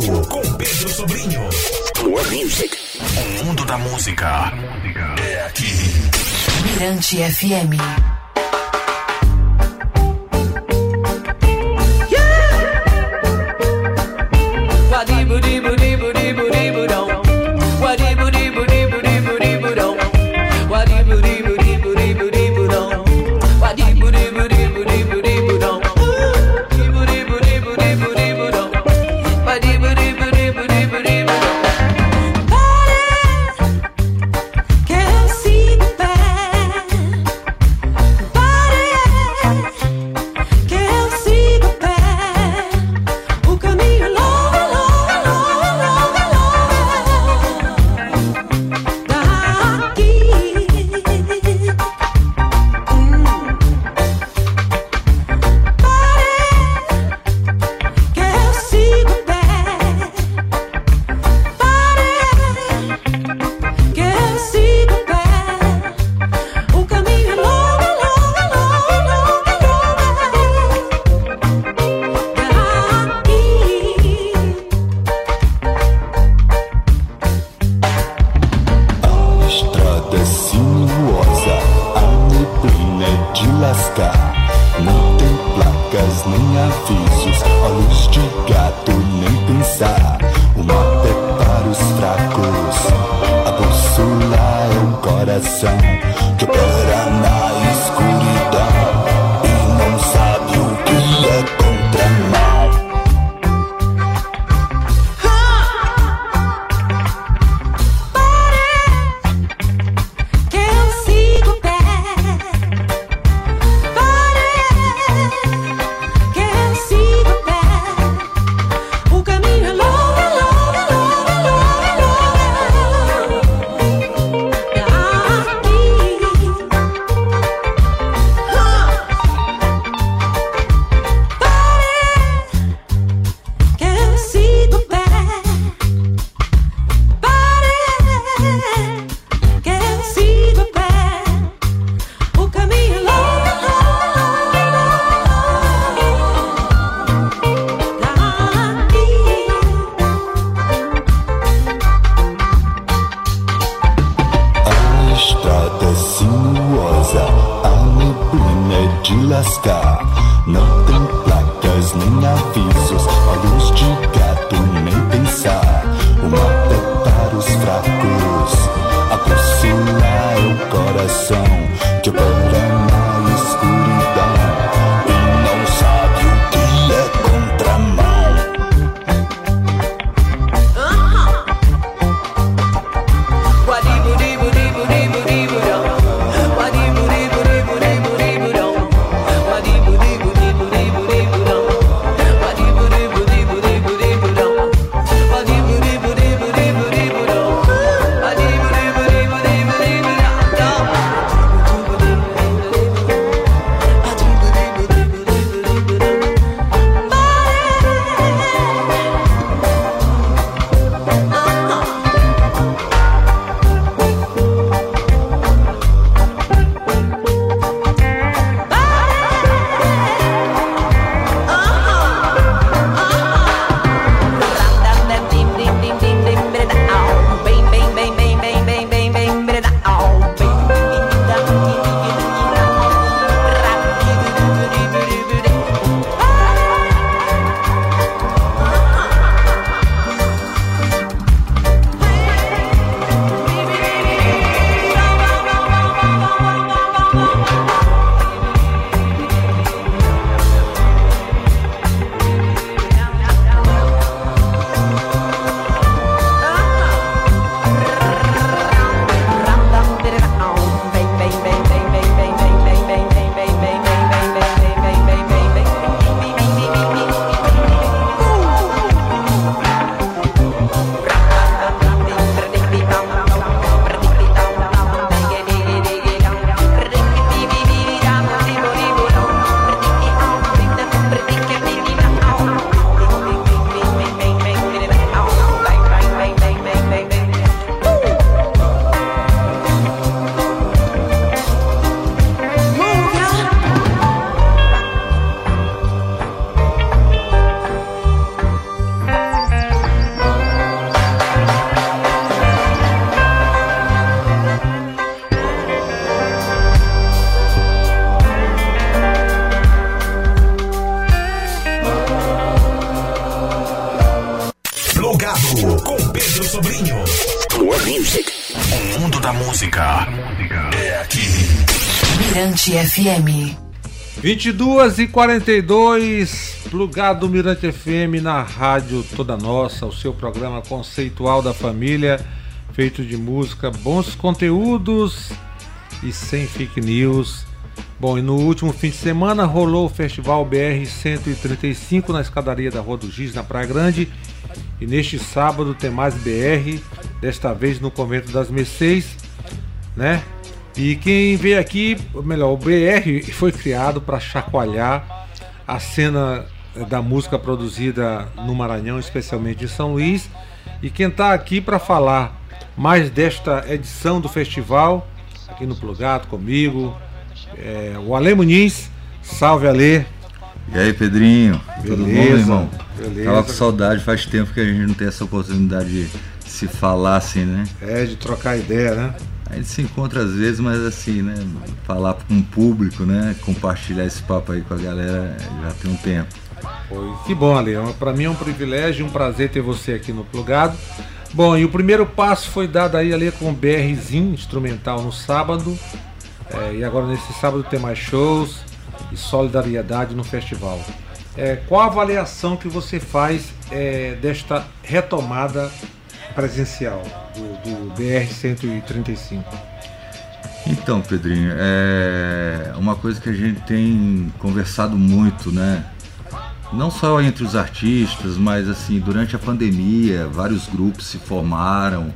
vivo com Pedro Sobrinho. More music. O mundo da música é aqui. Mirante FM. FM. 22 e 42, plugado Mirante FM na rádio Toda Nossa, o seu programa conceitual da família, feito de música, bons conteúdos e sem fake news. Bom, e no último fim de semana rolou o Festival BR 135 na escadaria da Rua do Giz, na Praia Grande. E neste sábado tem mais BR, desta vez no Convento das Mercês, né? E quem veio aqui, ou melhor, o BR foi criado para chacoalhar a cena da música produzida no Maranhão, especialmente em São Luís. E quem está aqui para falar mais desta edição do festival, aqui no Plugado comigo, é o Ale Muniz. Salve, Ale. E aí, Pedrinho? Tudo bom, Beleza, meu irmão? beleza. Tava com saudade, faz tempo que a gente não tem essa oportunidade de se falar assim, né? É, de trocar ideia, né? A gente se encontra às vezes, mas assim, né? Falar com o público, né? Compartilhar esse papo aí com a galera já tem um tempo. Foi. Que bom, Ale. Para mim é um privilégio um prazer ter você aqui no Plugado. Bom, e o primeiro passo foi dado aí ali com o BRzinho instrumental no sábado. É, e agora nesse sábado tem mais shows e solidariedade no festival. É, qual a avaliação que você faz é, desta retomada presencial do, do BR 135? Então, Pedrinho, é uma coisa que a gente tem conversado muito, né? Não só entre os artistas, mas assim, durante a pandemia, vários grupos se formaram,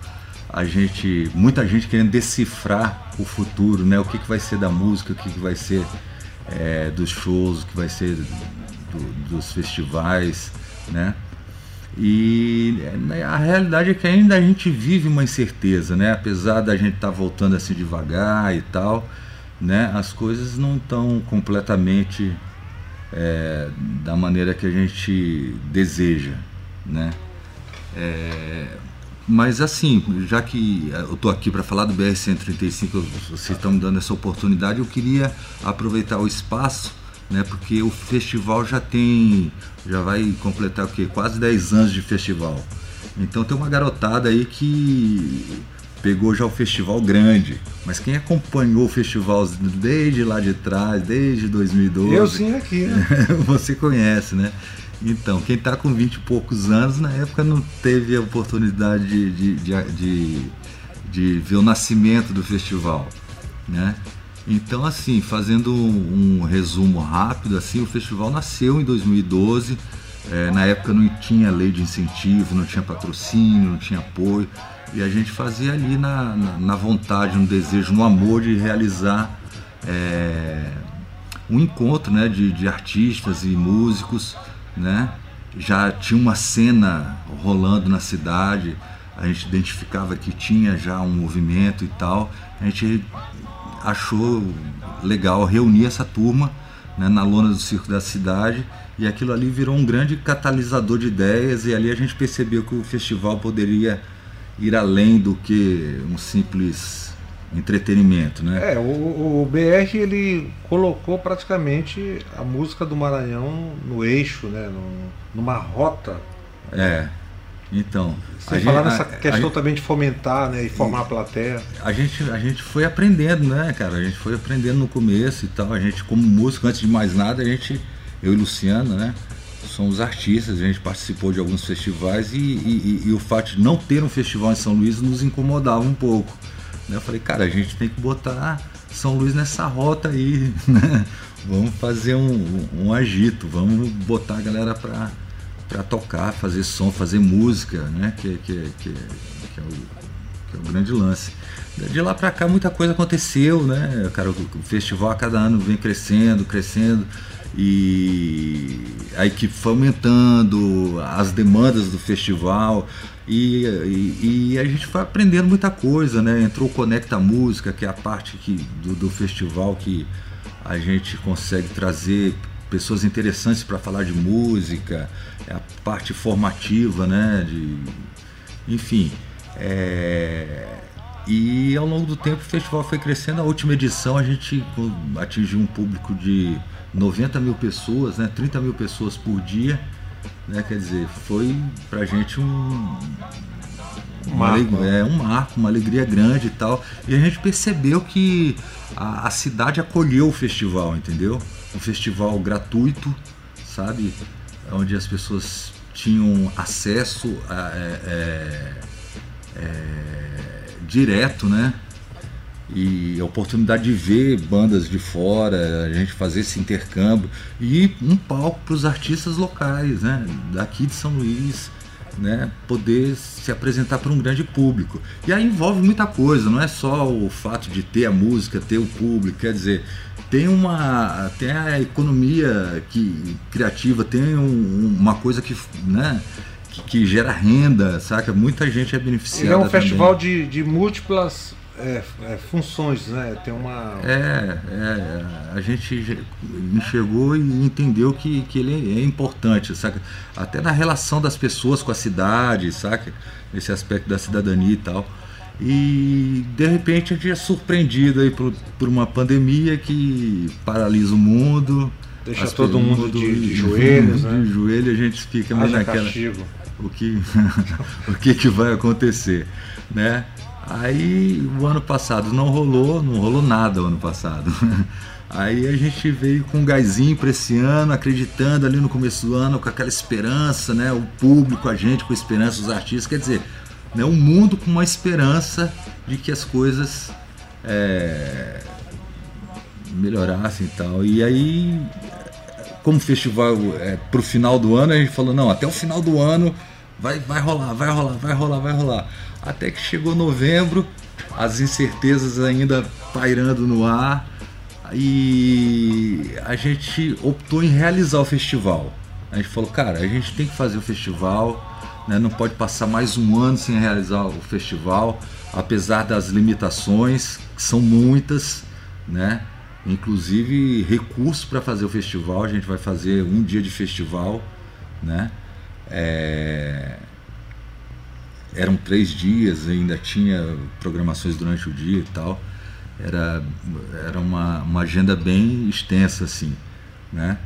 a gente, muita gente querendo decifrar o futuro, né? O que, que vai ser da música, o que, que vai ser é, dos shows, o que vai ser do- dos festivais, né? E né, a realidade é que ainda a gente vive uma incerteza, né? Apesar da gente estar voltando assim devagar e tal, né? As coisas não estão completamente é, da maneira que a gente deseja, né? É, mas assim, já que eu estou aqui para falar do BR-135, eu- vocês estão me dando essa oportunidade, eu queria aproveitar o espaço, né? Porque o festival já tem, já vai completar o quê? Quase 10 anos de festival. Então tem uma garotada aí que pegou já o festival grande. Mas quem acompanhou o festival desde lá de trás, desde 2012, Eu sim aqui, né? você conhece, né? Então, quem está com 20 e poucos anos, na época não teve a oportunidade de, de, de, de- de ver o nascimento do festival, né? Então, assim, fazendo um, um resumo rápido, assim, o festival nasceu em 2012. eh, na época não tinha lei de incentivo, não tinha patrocínio, não tinha apoio. E a gente fazia ali na, na, na vontade, no desejo, no amor de realizar eh, um encontro né, de, de artistas e músicos, né? Já tinha uma cena rolando na cidade, a gente identificava que tinha já um movimento e tal. A gente achou legal reunir essa turma né, na lona do circo da cidade e aquilo ali virou um grande catalisador de ideias e ali a gente percebeu que o festival poderia ir além do que um simples entretenimento, né? É, o, o BR ele colocou praticamente a música do Maranhão no eixo, né? no- numa rota. É. Então, Sem a falar gente- nessa a- questão a- também de fomentar né? e formar a plateia. a gente, a gente foi aprendendo, né, cara? A gente foi aprendendo no começo e tal. A gente, como músico, antes de mais nada, a gente, eu e Luciano, né? Somos artistas, a gente participou de alguns festivais e, e- e- e o fato de não ter um festival em São Luís nos incomodava um pouco. né? Eu falei, cara, a gente tem que botar São Luís nessa rota aí, né? Vamos fazer um, um agito, vamos botar a galera pra, pra tocar, fazer som, fazer música, né? Que, que, que, que é o, é o grande lance. De lá pra cá muita coisa aconteceu, né? Cara, o o festival a cada ano vem crescendo, crescendo e a equipe foi aumentando, as demandas do festival e, e- e a gente foi aprendendo muita coisa, né? Entrou o Conecta Música, que é a parte que, do, do festival que a gente consegue trazer pessoas interessantes para falar de música, é a parte formativa, né? De, enfim, é, e ao longo do tempo o festival foi crescendo. A última edição a gente atingiu um público de 90 mil pessoas, né? 30 mil pessoas por dia. Né? Quer dizer, foi pra gente um, Um uma marco. aleg- é, um marco, uma alegria grande e tal. E a gente percebeu que a, a cidade acolheu o festival, entendeu? Um festival gratuito, sabe? Onde as pessoas tinham acesso a, é, é, é, direto, né? E a oportunidade de ver bandas de fora, a gente fazer esse intercâmbio e um palco para os artistas locais, né? Daqui de São Luís, né? Poder se apresentar para um grande público. E aí envolve muita coisa, não é só o fato de ter a música, ter o público, quer dizer, tem uma tem a economia que criativa, tem um- uma coisa que, né? Que, que gera renda, saca? Muita gente é beneficiada. Ele é um também. festival de, de múltiplas é, é, funções, né? Tem uma. É, é, a gente enxergou e entendeu que, que ele é importante, saca? Até na relação das pessoas com a cidade, saca? Esse aspecto da cidadania e tal. E de repente a gente é surpreendido aí por, por uma pandemia que paralisa o mundo. Deixa todo mundo de- de joelhos, né? De joelho a gente fica meio naquela castigo. o que, o que, que vai acontecer, né? Aí o ano passado não rolou, não rolou nada o ano passado. Aí a gente veio com um gásinho para esse ano, acreditando ali no começo do ano, com aquela esperança, né? O público, a gente com esperança, os artistas, quer dizer, né? o mundo com uma esperança de que as coisas é, melhorassem e tal. E aí como festival é pro final do ano, a gente falou, não, até o final do ano vai, vai rolar, vai rolar, vai rolar, vai rolar. Até que chegou novembro, as incertezas ainda pairando no ar, e a gente optou em realizar o festival. A gente falou, cara, a gente tem que fazer o festival, né? não pode passar mais um ano sem realizar o festival, apesar das limitações, que são muitas, né? inclusive recursos para fazer o festival. A gente vai fazer um dia de festival, né? É, Eram três dias, ainda tinha programações durante o dia e tal. Era, era uma, uma agenda bem extensa, assim, né?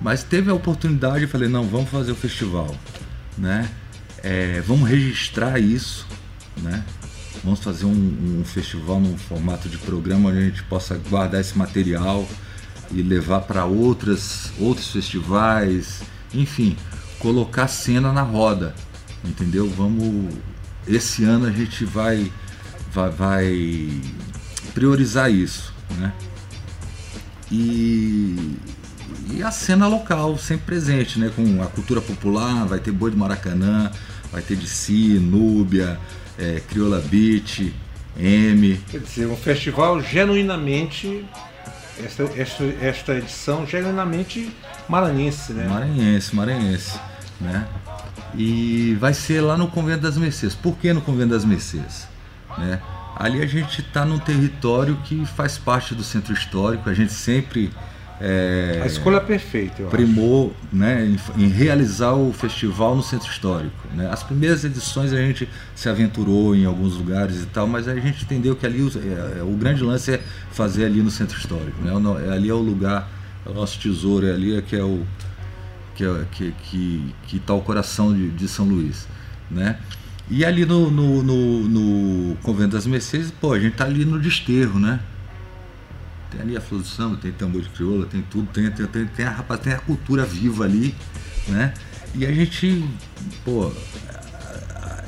Mas teve a oportunidade, eu falei, não, vamos fazer o festival, né? É, vamos registrar isso, né? Vamos fazer um, um festival num formato de programa onde a gente possa guardar esse material e levar para outras outros festivais, enfim, colocar cena na roda, entendeu? Vamos esse ano a gente vai vai, vai priorizar isso, né? E, e a cena local sempre presente, né? Com a cultura popular, vai ter boi do Maracanã, vai ter de si, Núbia, é, Crioula Beach, M. Quer dizer, um festival genuinamente. Esta, esta, esta edição genuinamente maranhense, né? Maranhense, maranhense, né? E vai ser lá no Convento das Mercês. Por que no Convento das Mercês? Né? Ali a gente está num território que faz parte do centro histórico, a gente sempre é, A escolha perfeita, eu acho. primou né, em, em realizar o festival no centro histórico. Né? As primeiras edições a gente se aventurou em alguns lugares e tal, mas a gente entendeu que ali o, é, é, o grande lance é fazer ali no centro histórico. Né? No- Ali é o lugar, é o nosso tesouro, é ali é que é o que é- que que que está o coração de, de São Luís, né? E ali no, no, no, no Convento das Mercedes, pô, a gente tá ali no desterro, né? Tem ali a flor do samba, tem tambor de crioula, tem tudo, tem, tem, tem, tem a, rapaz, tem a cultura viva ali, né? E a gente, pô,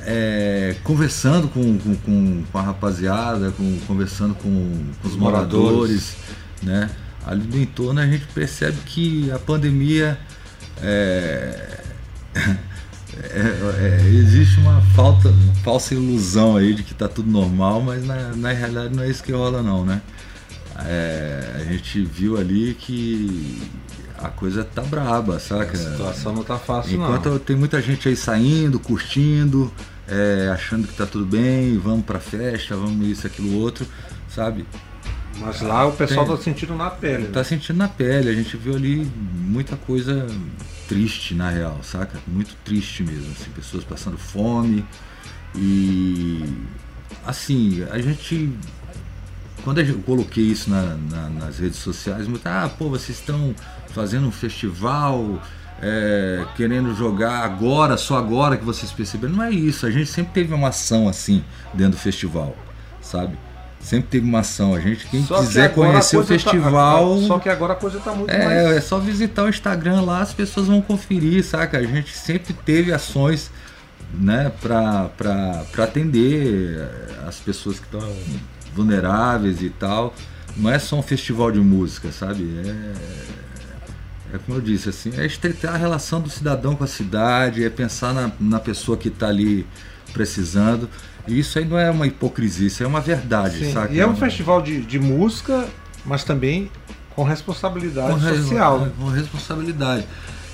é, conversando com, com, com, a rapaziada, com, conversando com, com os moradores, né? Ali do entorno a gente percebe que a pandemia é, é- é- existe uma falta, uma falsa ilusão aí de que tá tudo normal, mas na, na realidade não é isso que rola não, né? É, a gente viu ali que a coisa tá braba, saca? A situação não tá fácil, Enquanto não. tem muita gente aí saindo, curtindo, é, achando que tá tudo bem, vamos pra festa, vamos isso, aquilo, outro, sabe? Mas lá o pessoal Tem- tá sentindo na pele. Tá Né? sentindo na pele, a gente viu ali muita coisa triste na real, saca? Muito triste mesmo, assim, pessoas passando fome e assim, a gente quando eu coloquei isso na- na- nas redes sociais, muito, ah, pô, vocês estão fazendo um festival é, querendo jogar agora, só agora que vocês perceberam. Não é isso. A gente sempre teve uma ação assim dentro do festival, sabe? Sempre teve uma ação. A gente, quem Só que quiser agora conhecer o tá- festival. só que agora a coisa tá muito É, mais. é só visitar o Instagram lá, as pessoas vão conferir, saca? A gente sempre teve ações, né, pra atender as pessoas que estão vulneráveis e tal. Não é só um festival de música, sabe? É, é como eu disse, assim, é estreitar a relação do cidadão com a cidade, é pensar na, na pessoa que está ali precisando. E isso aí não é uma hipocrisia, isso é uma verdade, Sim, saca? E é um festival de, de música, mas também com responsabilidade com social. né? Com responsabilidade.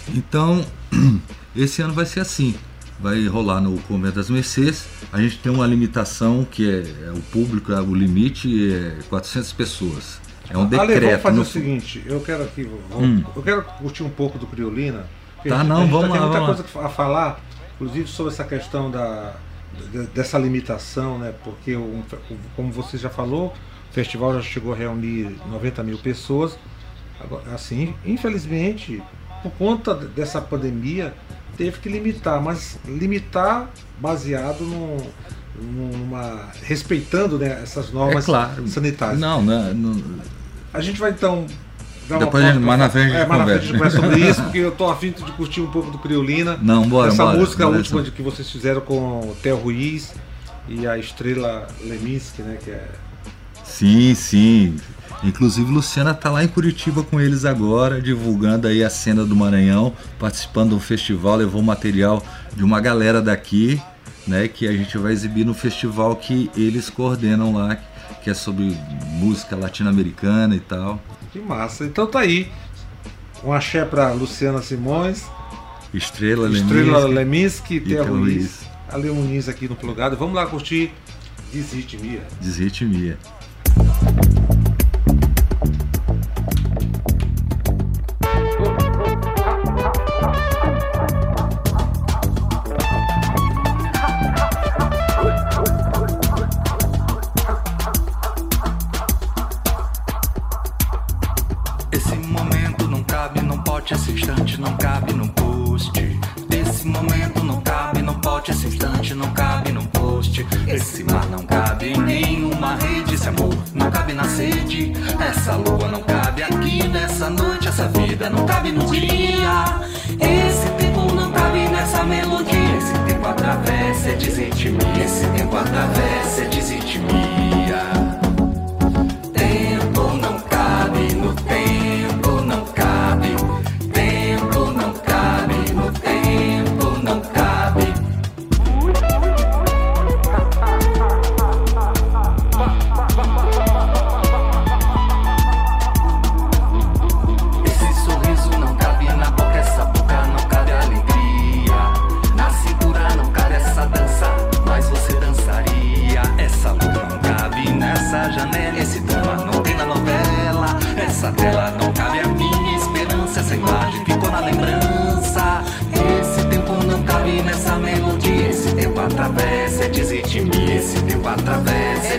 Então, esse ano vai ser assim. Vai rolar no Convento das Mercês. A gente tem uma limitação que é, é o público, é o limite é 400 pessoas. É um Ale, decreto. vamos fazer no- o seguinte, eu quero aqui, vou- Hum. eu quero curtir um pouco do Criolina. Tá, gente- não, gente vamos tem lá, muita vamos coisa a falar, inclusive sobre essa questão da, de- dessa limitação, né? Porque, o- como você já falou, o festival já chegou a reunir 90 mil pessoas. Agora, assim, infelizmente, por conta dessa pandemia, teve que limitar, mas limitar baseado num, numa respeitando né, essas normas É claro. sanitárias. Não, né, não, A gente vai então. Dar Depois uma mais na frente é, mais na frente a gente conversa. sobre isso, porque eu tô afim de curtir um pouco do Criolina. Não, bora, Essa bora, música bora, última de que vocês fizeram com o Theo Ruiz e a estrela Leminski, né? Que é. Sim, sim. Inclusive Luciana tá lá em Curitiba com eles agora, divulgando aí a cena do Maranhão, participando do festival, levou material de uma galera daqui, né, que a gente vai exibir no festival que eles coordenam lá, que é sobre música latino-americana e tal. Que massa. Então tá aí. Um axé pra Luciana Simões, Estrela, Estrela Leminski. Leminski e Theo Ruiz. Ruiz. Ali Muniz aqui no plugado. Vamos lá curtir Desritmia. Desritmia. Esse momento não cabe, não pode, esse instante não cabe num post. Esse momento não cabe, não pode, esse instante não cabe num post. Esse mar não cabe em nenhuma rede, esse amor não cabe na sede. Essa lua não cabe aqui nessa noite, essa vida não cabe no dia. Esse tempo não cabe nessa melodia. Esse tempo atravessa, é desritmia. Esse tempo atravessa, é atravessa, é desritmia. Esse tempo atravessa, é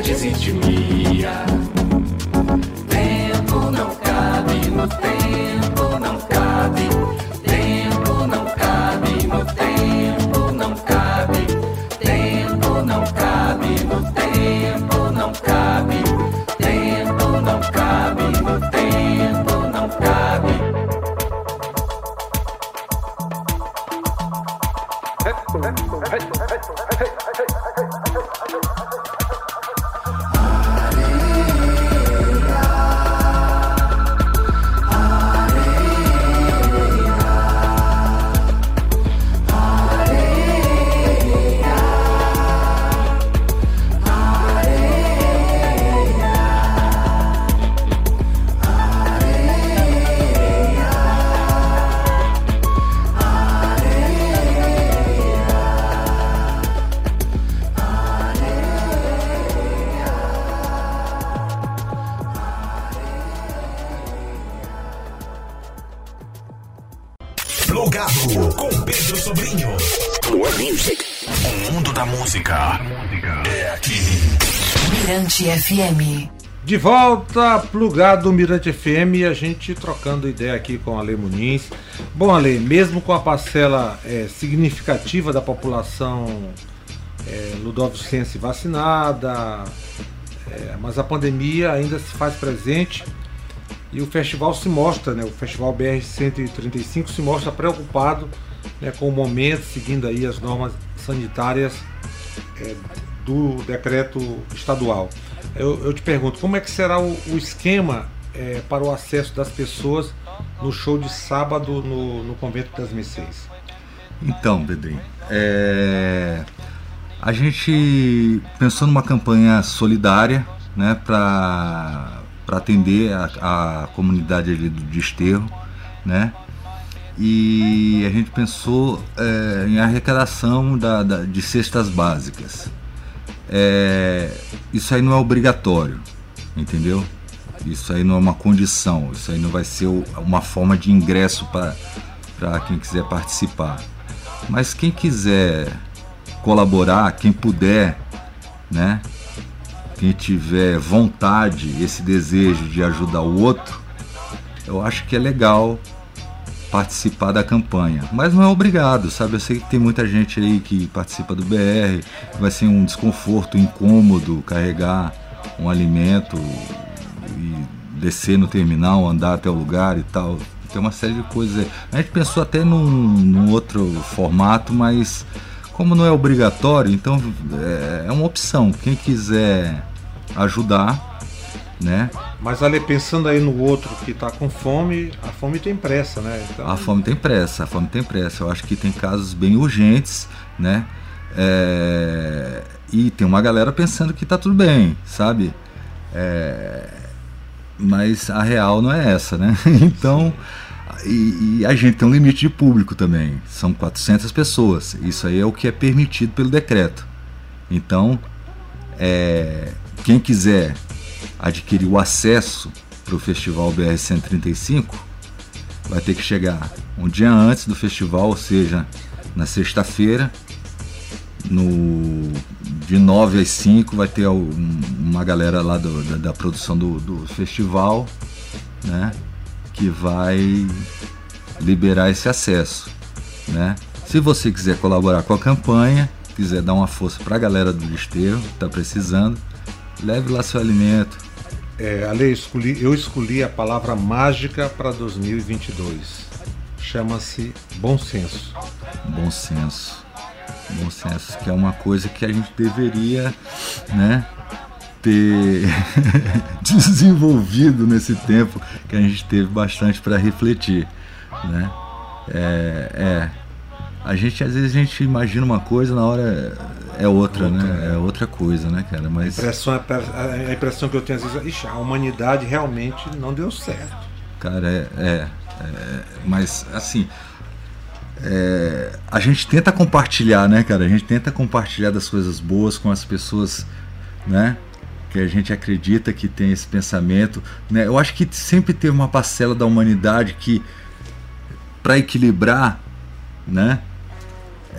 Plugado com Pedro Sobrinho. More Music. O mundo da música é aqui. Mirante FM. De volta, plugado Mirante FM e a gente trocando ideia aqui com a Ale Muniz. Bom, Ale, mesmo com a parcela é, significativa da população é, ludovicense vacinada, é, mas a pandemia ainda se faz presente e o festival se mostra, né, o Festival BR 135 se mostra preocupado né, com o momento, seguindo aí as normas sanitárias é, do decreto estadual. Eu, eu, te pergunto, como é que será o, o esquema é, para o acesso das pessoas no show de sábado no, no Convento das Mercês? Então, Pedrinho, é... a gente pensou numa campanha solidária né, para atender a, a comunidade ali do Desterro, né? E a gente pensou é, em arrecadação da, da, de cestas básicas é, isso aí não é obrigatório, entendeu? Isso aí não é uma condição, isso aí não vai ser uma forma de ingresso para quem quiser participar. Mas quem quiser colaborar, quem puder, né? Quem tiver vontade, esse desejo de ajudar o outro, eu acho que é legal participar da campanha. Mas não é obrigado, sabe? Eu sei que tem muita gente aí que participa do BR, vai ser um desconforto incômodo carregar um alimento e descer no terminal, andar até o lugar e tal. Tem uma série de coisas. A gente pensou até num, num outro formato, mas como não é obrigatório, então é, é uma opção. Quem quiser ajudar, né? Mas ali pensando aí no outro que está com fome, a fome tem pressa, né? Então... A fome tem pressa, a fome tem pressa. Eu acho que tem casos bem urgentes, né? É... E tem uma galera pensando que está tudo bem, sabe? É... Mas a real não é essa, né? Então, e, e, a gente tem um limite de público também. São 400 pessoas. Isso aí é o que é permitido pelo decreto. Então, é... quem quiser adquirir o acesso para o Festival BR 135, vai ter que chegar um dia antes do festival, ou seja, na sexta-feira, no de 9 às 5 vai ter uma galera lá do, da, da, produção do, do festival, né, que vai liberar esse acesso, né? Se você quiser colaborar com a campanha, quiser dar uma força para a galera do desterro, está precisando, leve lá seu alimento, é, Ale, escolhi, eu escolhi a palavra mágica para 2022. Chama-se bom senso. Bom senso. Bom senso, que é uma coisa que a gente deveria, né, ter desenvolvido nesse tempo que a gente teve bastante para refletir, né? É, é, a gente às vezes a gente imagina uma coisa na hora é outra, outra né? É. é outra coisa, né, cara? Mas a impressão, é a impressão que eu tenho às vezes, ixi, a humanidade realmente não deu certo. Cara, é, é, é mas assim, é, a gente tenta compartilhar, né, cara? A gente tenta compartilhar das coisas boas com as pessoas, né? Que a gente acredita que tem esse pensamento, né? Eu acho que sempre teve uma parcela da humanidade que, para equilibrar, né?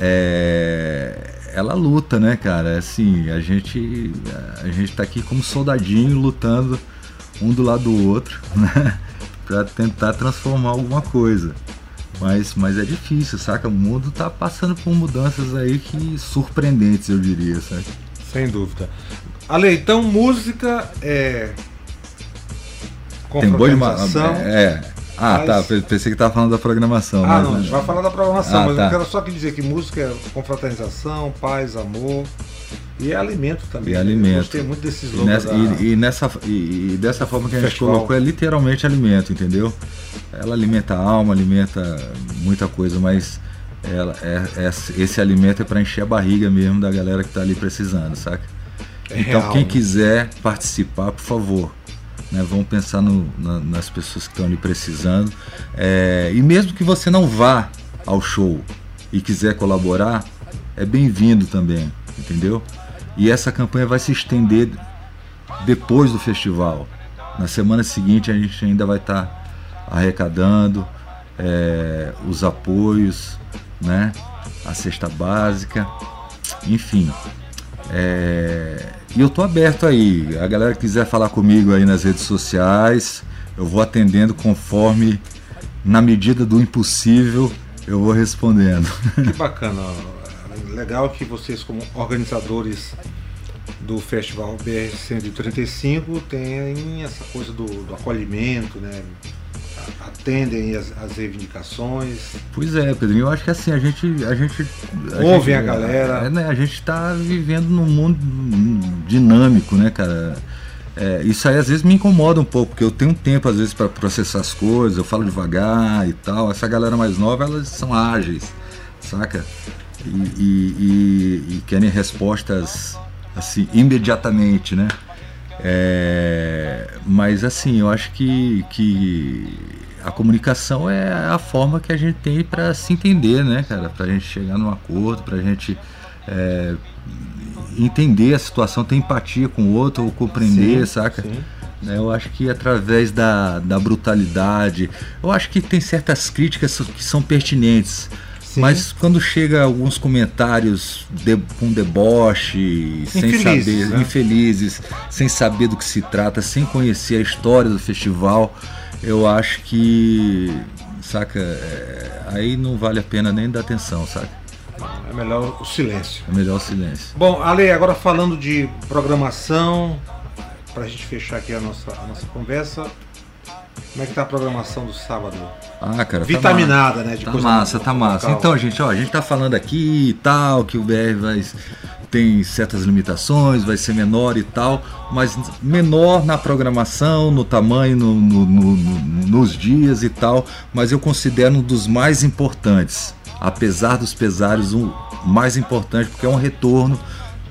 É, ela luta, né, cara? Assim, a gente a gente tá aqui como soldadinho lutando um do lado do outro, né? para tentar transformar alguma coisa. Mas, mas é difícil, saca? O mundo tá passando por mudanças aí que surpreendentes, eu diria, sabe? Sem dúvida. Ale, então música é. Tem boi de é, ah, mas... tá. Pensei que tava falando da programação. Ah, mas... não, a gente vai falar da programação, ah, mas tá. eu quero só dizer que música é confraternização, paz, amor. E é alimento também. E é alimento. Gostei muito desses logos. E nessa, da... e, e, nessa, e, e dessa forma que a gente Festival. colocou, é literalmente alimento, entendeu? Ela alimenta a alma, alimenta muita coisa, mas ela, é, é esse alimento é para encher a barriga mesmo da galera que tá ali precisando, saca? É então, real, quem né? quiser participar, por favor, né? Vamos pensar no, na, nas pessoas que estão ali precisando. É, e mesmo que você não vá ao show e quiser colaborar, é bem-vindo também, entendeu? E essa campanha vai se estender depois do festival. Na semana seguinte a gente ainda vai estar tá arrecadando é, os apoios, né? A cesta básica, enfim. É, e eu tô aberto aí. A galera que quiser falar comigo aí nas redes sociais, eu vou atendendo conforme, na medida do impossível, eu vou respondendo. Que bacana. Legal que vocês, como organizadores do Festival BR 135, têm essa coisa do, do acolhimento, né? Atendem as, as, reivindicações. Pois é, Pedrinho, eu acho que assim, a gente. A gente a Ouvem gente, a galera. É, né, a gente está vivendo num mundo dinâmico, né, cara? É, isso aí às vezes me incomoda um pouco, porque eu tenho tempo às vezes para processar as coisas, eu falo devagar e tal. Essa galera mais nova, elas são ágeis, saca? E, e, e, e querem respostas assim, imediatamente, né? É, mas assim, eu acho que, que a comunicação é a forma que a gente tem para se entender, né, cara? Para a gente chegar num acordo, para a gente é, entender a situação, ter empatia com o outro, ou compreender, sim, saca? Sim. É, eu acho que através da, da brutalidade, eu acho que tem certas críticas que são pertinentes. Sim. Mas quando chega alguns comentários de, com deboche, sem saber, né? infelizes, sem saber do que se trata, sem conhecer a história do festival, eu acho que, saca, é, aí não vale a pena nem dar atenção, saca? É melhor o silêncio. É melhor o silêncio. Bom, Ale, agora falando de programação, para a gente fechar aqui a nossa, a nossa conversa, como é que tá a programação do sábado? Ah, cara, tá Vitaminada, tá né? De tá massa, tá massa. Local. Então, gente, ó, a gente tá falando aqui e tal, que o BR vai, tem certas limitações, vai ser menor e tal, mas menor na programação, no tamanho, no, no, no, nos dias e tal, mas eu considero um dos mais importantes. Apesar dos pesares, o um mais importante, porque é um retorno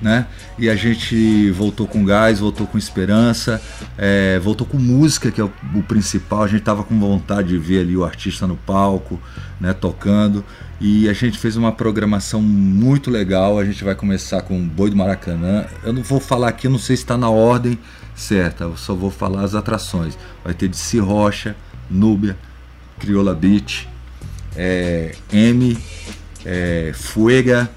né? E a gente voltou com gás, voltou com esperança, é, voltou com música, que é o, o, principal. A gente tava com vontade de ver ali o artista no palco, né, tocando. E a gente fez uma programação muito legal. A gente vai começar com Boi do Maracanã. Eu não vou falar aqui, não sei se está na ordem certa, eu só vou falar as atrações. Vai ter de Rocha, Núbia, Crioula Beach, é, M, é, Fuega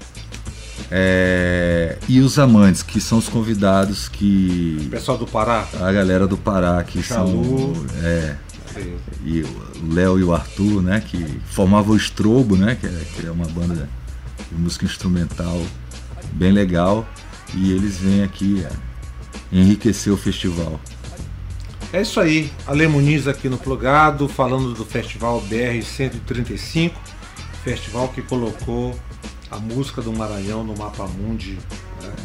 é, e os amantes, que são os convidados que. O pessoal do Pará? A galera do Pará, que Chalu. são. É, e o Léo e o Arthur, né? Que formavam o Estrobo, né? Que é, que é uma banda de música instrumental bem legal. E eles vêm aqui é, enriquecer o festival. É isso aí, Ale Muniz aqui no Plugado, falando do Festival BR 135, festival que colocou a música do Maranhão no mapa mundi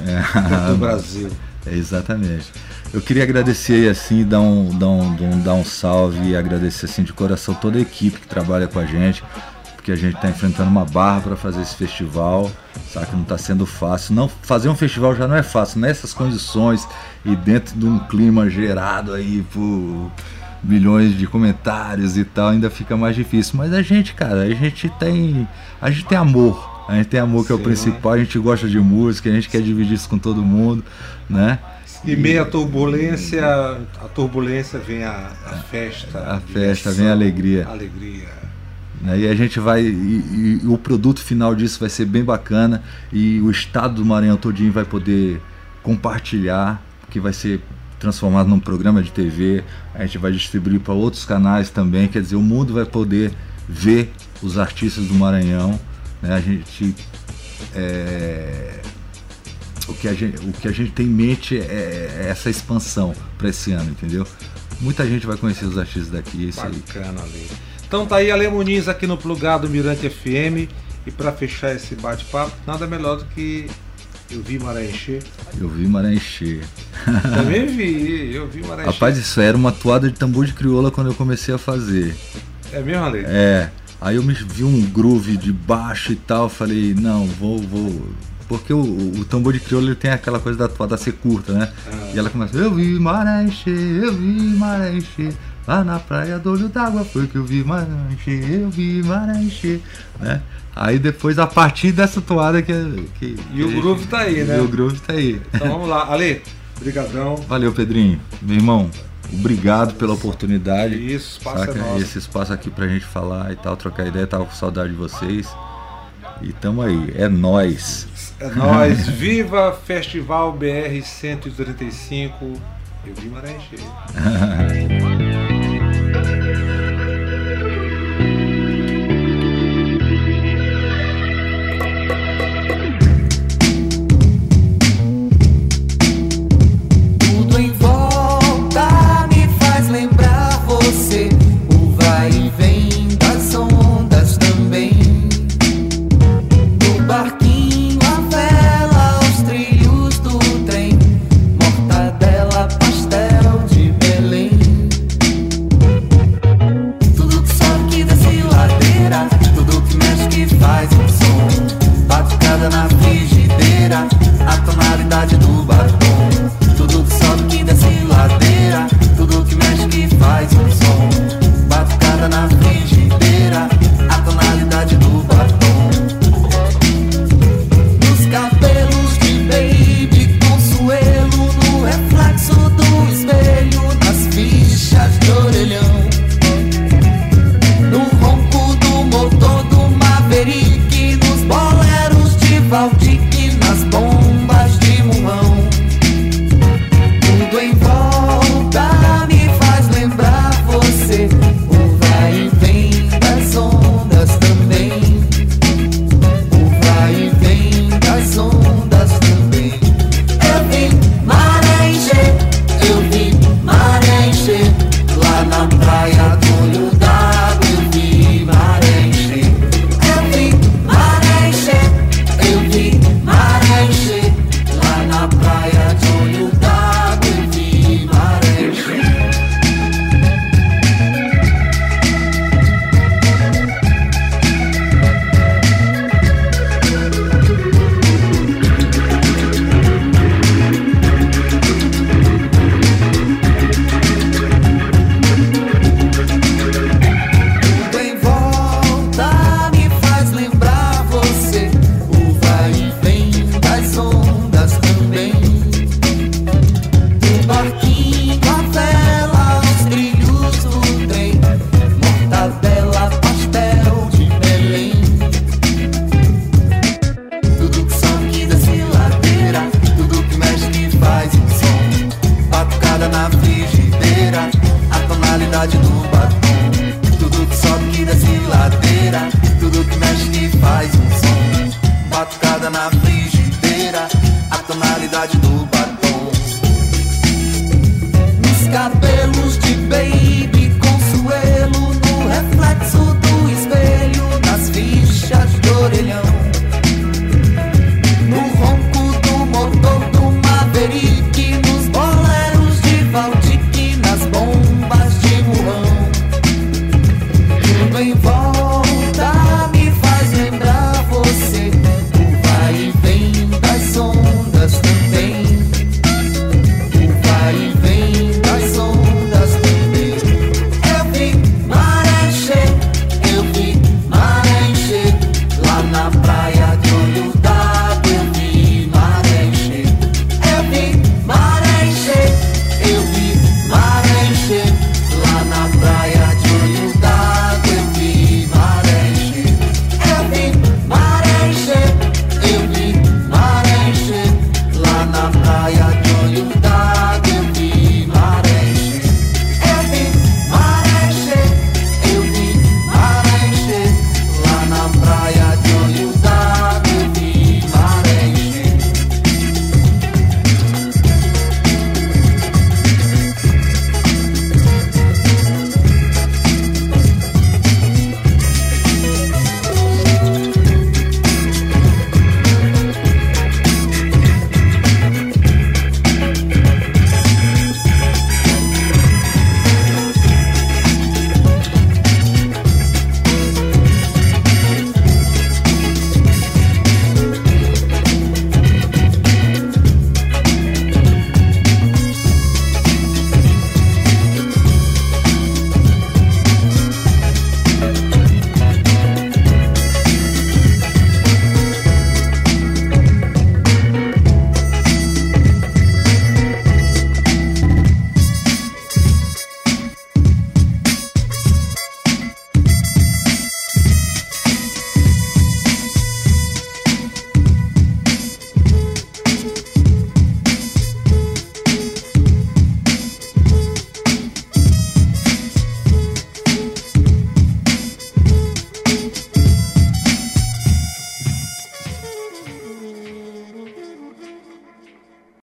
né? é, do Brasil. É, exatamente. Eu queria agradecer assim, dar um, dar, um, dar um salve e agradecer assim de coração toda a equipe que trabalha com a gente, porque a gente está enfrentando uma barra para fazer esse festival, sabe que não está sendo fácil. Não fazer um festival já não é fácil nessas condições e dentro de um clima gerado aí por milhões de comentários e tal, ainda fica mais difícil. Mas a gente, cara, a gente tem a gente tem amor a gente tem amor que é o principal, a gente gosta de música, a gente quer dividir isso com todo mundo, né? E meio a turbulência, a turbulência vem a, a festa. A festa, vem a alegria. Alegria. Né? E a gente vai. E, e, o produto final disso vai ser bem bacana. E o estado do Maranhão todinho vai poder compartilhar, que vai ser transformado num programa de TV. A gente vai distribuir para outros canais também. Quer dizer, o mundo vai poder ver os artistas do Maranhão né? A gente, é, o, que a gente, o que a gente tem em mente é, é essa expansão para esse ano, entendeu? Muita gente vai conhecer os artistas daqui. Isso Bacana, ali. Então tá aí a Muniz aqui no Plugado Mirante FM. E para fechar esse bate-papo, nada melhor do que eu vi maré encher. Eu vi maré encher. Também vi, eu vi maré encher. Rapaz, isso era uma toada de tambor de crioula quando eu comecei a fazer. É mesmo, Ale? É. Aí eu me vi um groove de baixo e tal, falei, não, vou, vou. Porque o, o tambor de crioulo ele tem aquela coisa da toada ser curta, né? Ah. E ela começa, eu vi maré encher, eu vi maré encher. Lá na praia do olho d'água foi que eu vi maré encher, eu vi maré encher, né? Aí depois, a partir dessa toada que. que e o groove tá aí, né? E o groove tá aí. Então vamos lá, Ale, brigadão. Valeu, Pedrinho. Meu irmão, Obrigado pela oportunidade. Isso, espaço é Esse espaço aqui pra gente falar e tal, trocar ideia, tava com saudade de vocês. E tamo aí, é nós. É nós, viva Festival BR 135. Eu vi maré